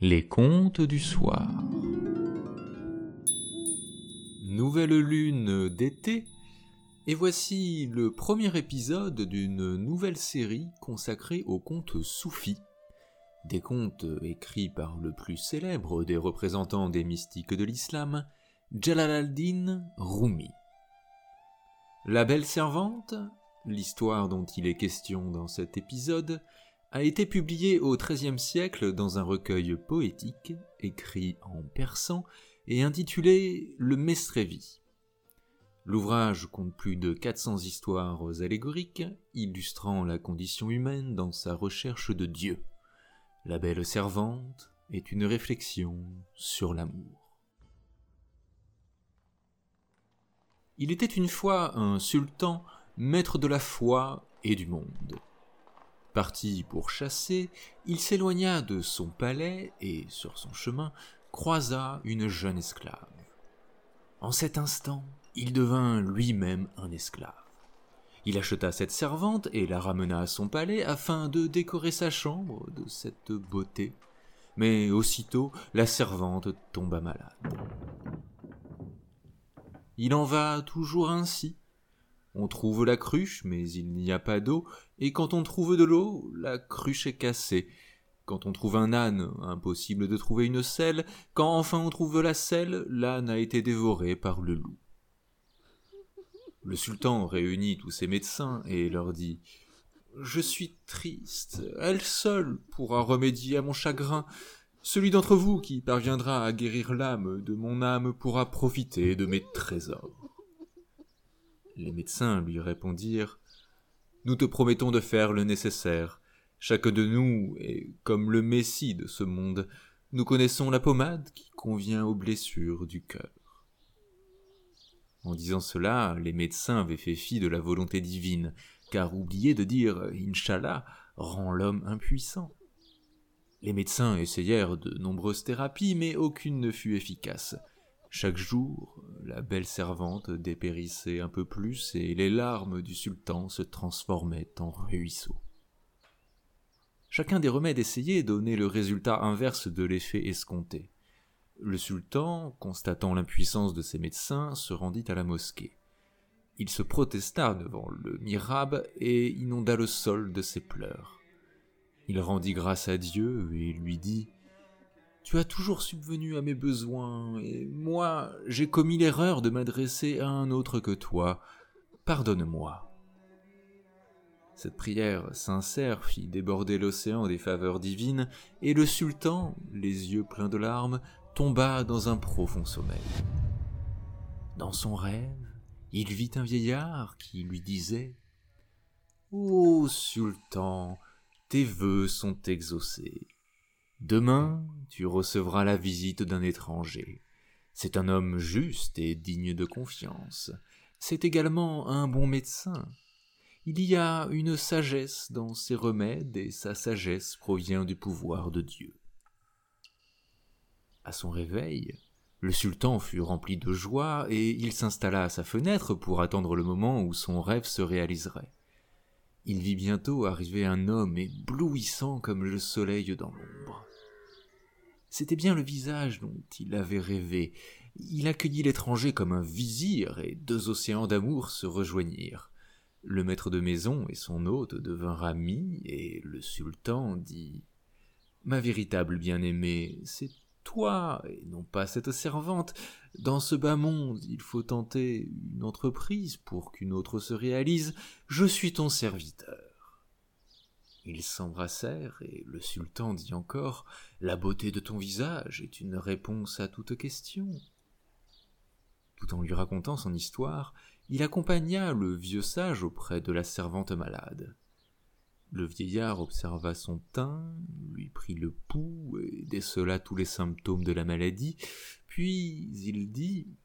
Les contes du soir. Nouvelle lune d'été, et voici le premier épisode d'une nouvelle série consacrée aux contes soufis. Des contes écrits par le plus célèbre des représentants des mystiques de l'islam, Jalal Rumi. La belle servante, l'histoire dont il est question dans cet épisode, a été publié au XIIIe siècle dans un recueil poétique écrit en persan et intitulé Le Mestrévi. L'ouvrage compte plus de 400 histoires allégoriques illustrant la condition humaine dans sa recherche de Dieu. La belle servante est une réflexion sur l'amour. Il était une fois un sultan, maître de la foi et du monde. Parti pour chasser, il s'éloigna de son palais et, sur son chemin, croisa une jeune esclave. En cet instant, il devint lui-même un esclave. Il acheta cette servante et la ramena à son palais afin de décorer sa chambre de cette beauté. Mais aussitôt la servante tomba malade. Il en va toujours ainsi. On trouve la cruche, mais il n'y a pas d'eau, et quand on trouve de l'eau, la cruche est cassée. Quand on trouve un âne, impossible de trouver une selle, quand enfin on trouve la selle, l'âne a été dévoré par le loup. Le sultan réunit tous ses médecins et leur dit Je suis triste, elle seule pourra remédier à mon chagrin. Celui d'entre vous qui parviendra à guérir l'âme de mon âme pourra profiter de mes trésors. Les médecins lui répondirent Nous te promettons de faire le nécessaire. Chaque de nous est comme le Messie de ce monde. Nous connaissons la pommade qui convient aux blessures du cœur. En disant cela, les médecins avaient fait fi de la volonté divine, car oublier de dire Inch'Allah rend l'homme impuissant. Les médecins essayèrent de nombreuses thérapies, mais aucune ne fut efficace. Chaque jour, la belle servante dépérissait un peu plus et les larmes du sultan se transformaient en ruisseaux. Chacun des remèdes essayés donnait le résultat inverse de l'effet escompté. Le sultan, constatant l'impuissance de ses médecins, se rendit à la mosquée. Il se protesta devant le mirabe et inonda le sol de ses pleurs. Il rendit grâce à Dieu et lui dit tu as toujours subvenu à mes besoins, et moi j'ai commis l'erreur de m'adresser à un autre que toi. Pardonne-moi. Cette prière sincère fit déborder l'océan des faveurs divines, et le sultan, les yeux pleins de larmes, tomba dans un profond sommeil. Dans son rêve, il vit un vieillard qui lui disait Ô sultan, tes vœux sont exaucés. Demain, tu recevras la visite d'un étranger. C'est un homme juste et digne de confiance. C'est également un bon médecin. Il y a une sagesse dans ses remèdes et sa sagesse provient du pouvoir de Dieu. À son réveil, le sultan fut rempli de joie et il s'installa à sa fenêtre pour attendre le moment où son rêve se réaliserait. Il vit bientôt arriver un homme éblouissant comme le soleil dans l'ombre. C'était bien le visage dont il avait rêvé. Il accueillit l'étranger comme un vizir, et deux océans d'amour se rejoignirent. Le maître de maison et son hôte devinrent amis, et le sultan dit Ma véritable bien-aimée, c'est toi, et non pas cette servante. Dans ce bas monde, il faut tenter une entreprise pour qu'une autre se réalise. Je suis ton serviteur. Ils s'embrassèrent, et le sultan dit encore La beauté de ton visage est une réponse à toute question. Tout en lui racontant son histoire, il accompagna le vieux sage auprès de la servante malade. Le vieillard observa son teint, lui prit le pouls et décela tous les symptômes de la maladie, puis il dit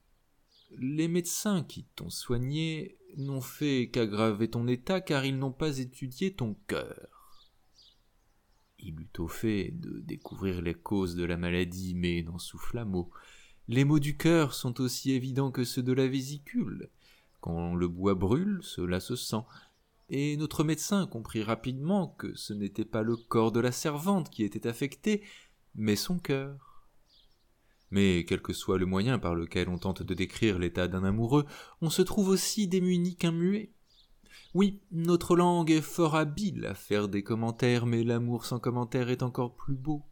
Les médecins qui t'ont soigné n'ont fait qu'aggraver ton état car ils n'ont pas étudié ton cœur. Il eut au fait de découvrir les causes de la maladie, mais n'en souffla mot. Les maux du cœur sont aussi évidents que ceux de la vésicule. Quand le bois brûle, cela se sent. Et notre médecin comprit rapidement que ce n'était pas le corps de la servante qui était affecté, mais son cœur. Mais quel que soit le moyen par lequel on tente de décrire l'état d'un amoureux, on se trouve aussi démuni qu'un muet. Oui, notre langue est fort habile à faire des commentaires, mais l'amour sans commentaire est encore plus beau.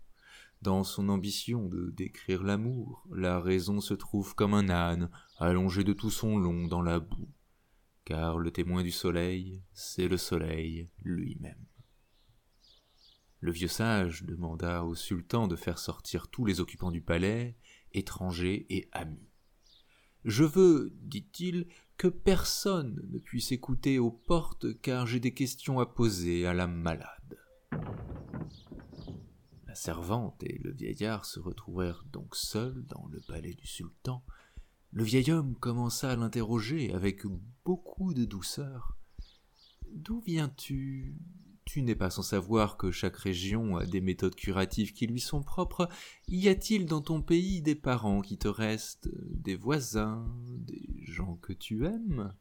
Dans son ambition de décrire l'amour, la raison se trouve comme un âne, allongé de tout son long dans la boue. Car le témoin du soleil, c'est le soleil lui-même. Le vieux sage demanda au sultan de faire sortir tous les occupants du palais, étrangers et amis. Je veux, dit-il, que personne ne puisse écouter aux portes, car j'ai des questions à poser à la malade. La servante et le vieillard se retrouvèrent donc seuls dans le palais du sultan. Le vieil homme commença à l'interroger avec beaucoup de douceur. D'où viens-tu? Tu n'es pas sans savoir que chaque région a des méthodes curatives qui lui sont propres. Y a-t-il dans ton pays des parents qui te restent, des voisins, des gens que tu aimes?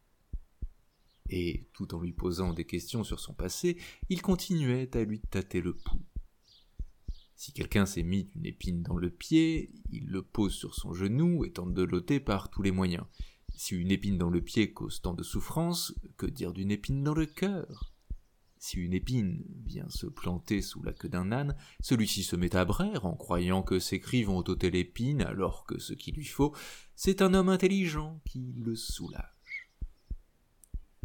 Et, tout en lui posant des questions sur son passé, il continuait à lui tâter le pouls. Si quelqu'un s'est mis une épine dans le pied, il le pose sur son genou et tente de l'ôter par tous les moyens. Si une épine dans le pied cause tant de souffrance, que dire d'une épine dans le cœur? Si une épine vient se planter sous la queue d'un âne, celui-ci se met à braire en croyant que ses cris vont ôter l'épine alors que ce qu'il lui faut, c'est un homme intelligent qui le soulage.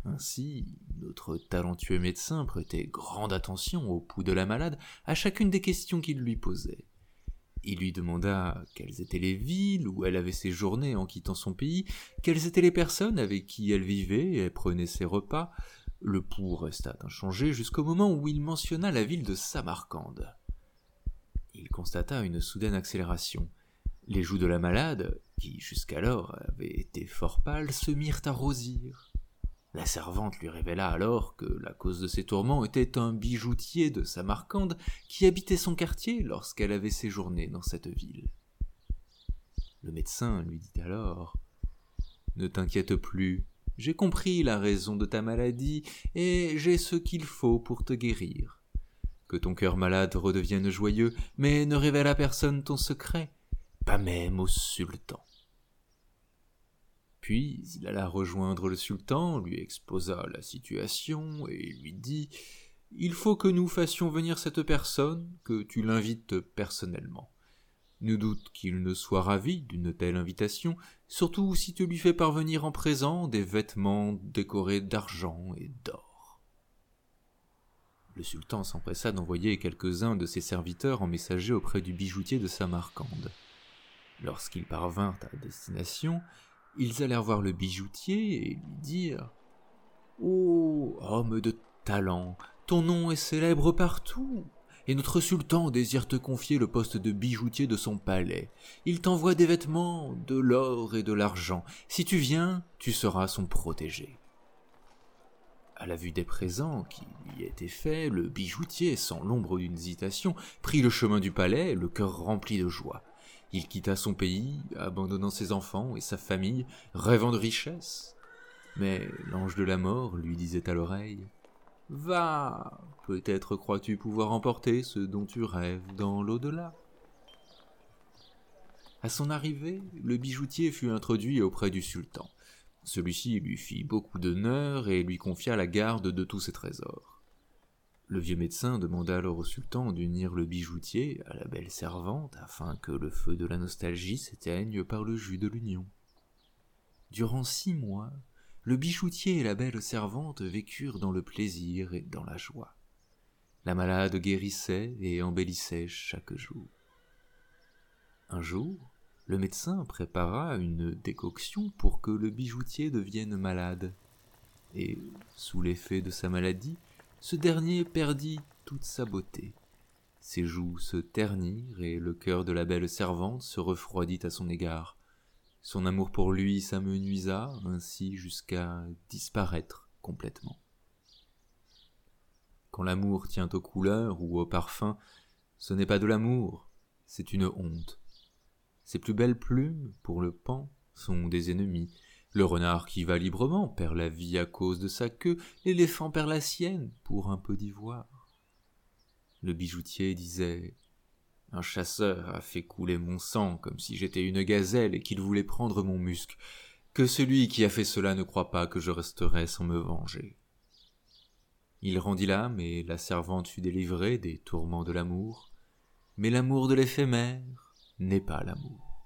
Ainsi, notre talentueux médecin prêtait grande attention au pouls de la malade à chacune des questions qu'il lui posait. Il lui demanda quelles étaient les villes où elle avait séjourné en quittant son pays, quelles étaient les personnes avec qui elle vivait et prenait ses repas. Le pouls resta inchangé jusqu'au moment où il mentionna la ville de Samarcande. Il constata une soudaine accélération. Les joues de la malade, qui jusqu'alors avaient été fort pâles, se mirent à rosir. La servante lui révéla alors que la cause de ses tourments était un bijoutier de Samarcande qui habitait son quartier lorsqu'elle avait séjourné dans cette ville. Le médecin lui dit alors Ne t'inquiète plus, j'ai compris la raison de ta maladie et j'ai ce qu'il faut pour te guérir. Que ton cœur malade redevienne joyeux, mais ne révèle à personne ton secret, pas même au sultan. Puis il alla rejoindre le sultan, lui exposa la situation et lui dit Il faut que nous fassions venir cette personne, que tu l'invites personnellement. Nous doute qu'il ne soit ravi d'une telle invitation, surtout si tu lui fais parvenir en présent des vêtements décorés d'argent et d'or. Le sultan s'empressa d'envoyer quelques-uns de ses serviteurs en messager auprès du bijoutier de Samarcande. Lorsqu'ils parvinrent à destination, ils allèrent voir le bijoutier et lui dirent Oh, homme de talent, ton nom est célèbre partout, et notre sultan désire te confier le poste de bijoutier de son palais. Il t'envoie des vêtements, de l'or et de l'argent. Si tu viens, tu seras son protégé. À la vue des présents qui lui étaient faits, le bijoutier, sans l'ombre d'une hésitation, prit le chemin du palais, le cœur rempli de joie. Il quitta son pays, abandonnant ses enfants et sa famille, rêvant de richesse. Mais l'ange de la mort lui disait à l'oreille Va, peut-être crois-tu pouvoir emporter ce dont tu rêves dans l'au-delà. À son arrivée, le bijoutier fut introduit auprès du sultan. Celui-ci lui fit beaucoup d'honneur et lui confia la garde de tous ses trésors. Le vieux médecin demanda alors au sultan d'unir le bijoutier à la belle servante afin que le feu de la nostalgie s'éteigne par le jus de l'union. Durant six mois, le bijoutier et la belle servante vécurent dans le plaisir et dans la joie. La malade guérissait et embellissait chaque jour. Un jour, le médecin prépara une décoction pour que le bijoutier devienne malade. Et, sous l'effet de sa maladie, ce dernier perdit toute sa beauté. Ses joues se ternirent et le cœur de la belle servante se refroidit à son égard. Son amour pour lui s'amenuisa ainsi jusqu'à disparaître complètement. Quand l'amour tient aux couleurs ou aux parfums, ce n'est pas de l'amour, c'est une honte. Ses plus belles plumes, pour le pan, sont des ennemis, le renard qui va librement perd la vie à cause de sa queue, l'éléphant perd la sienne pour un peu d'ivoire. Le bijoutier disait Un chasseur a fait couler mon sang comme si j'étais une gazelle et qu'il voulait prendre mon musc. Que celui qui a fait cela ne croit pas que je resterai sans me venger. Il rendit l'âme et la servante fut délivrée des tourments de l'amour, mais l'amour de l'éphémère n'est pas l'amour.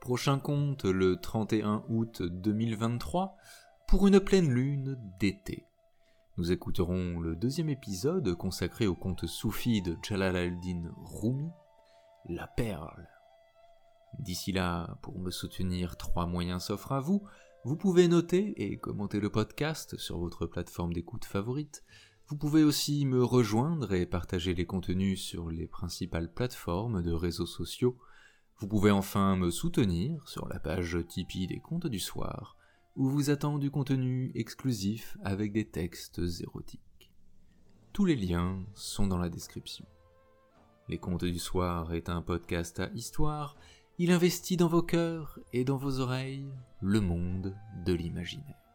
Prochain conte le 31 août 2023 pour une pleine lune d'été. Nous écouterons le deuxième épisode consacré au conte soufi de Jalal al-Din Rumi, La Perle. D'ici là, pour me soutenir, trois moyens s'offrent à vous. Vous pouvez noter et commenter le podcast sur votre plateforme d'écoute favorite. Vous pouvez aussi me rejoindre et partager les contenus sur les principales plateformes de réseaux sociaux. Vous pouvez enfin me soutenir sur la page Tipeee des Contes du Soir où vous attend du contenu exclusif avec des textes érotiques. Tous les liens sont dans la description. Les Contes du Soir est un podcast à histoire, il investit dans vos cœurs et dans vos oreilles le monde de l'imaginaire.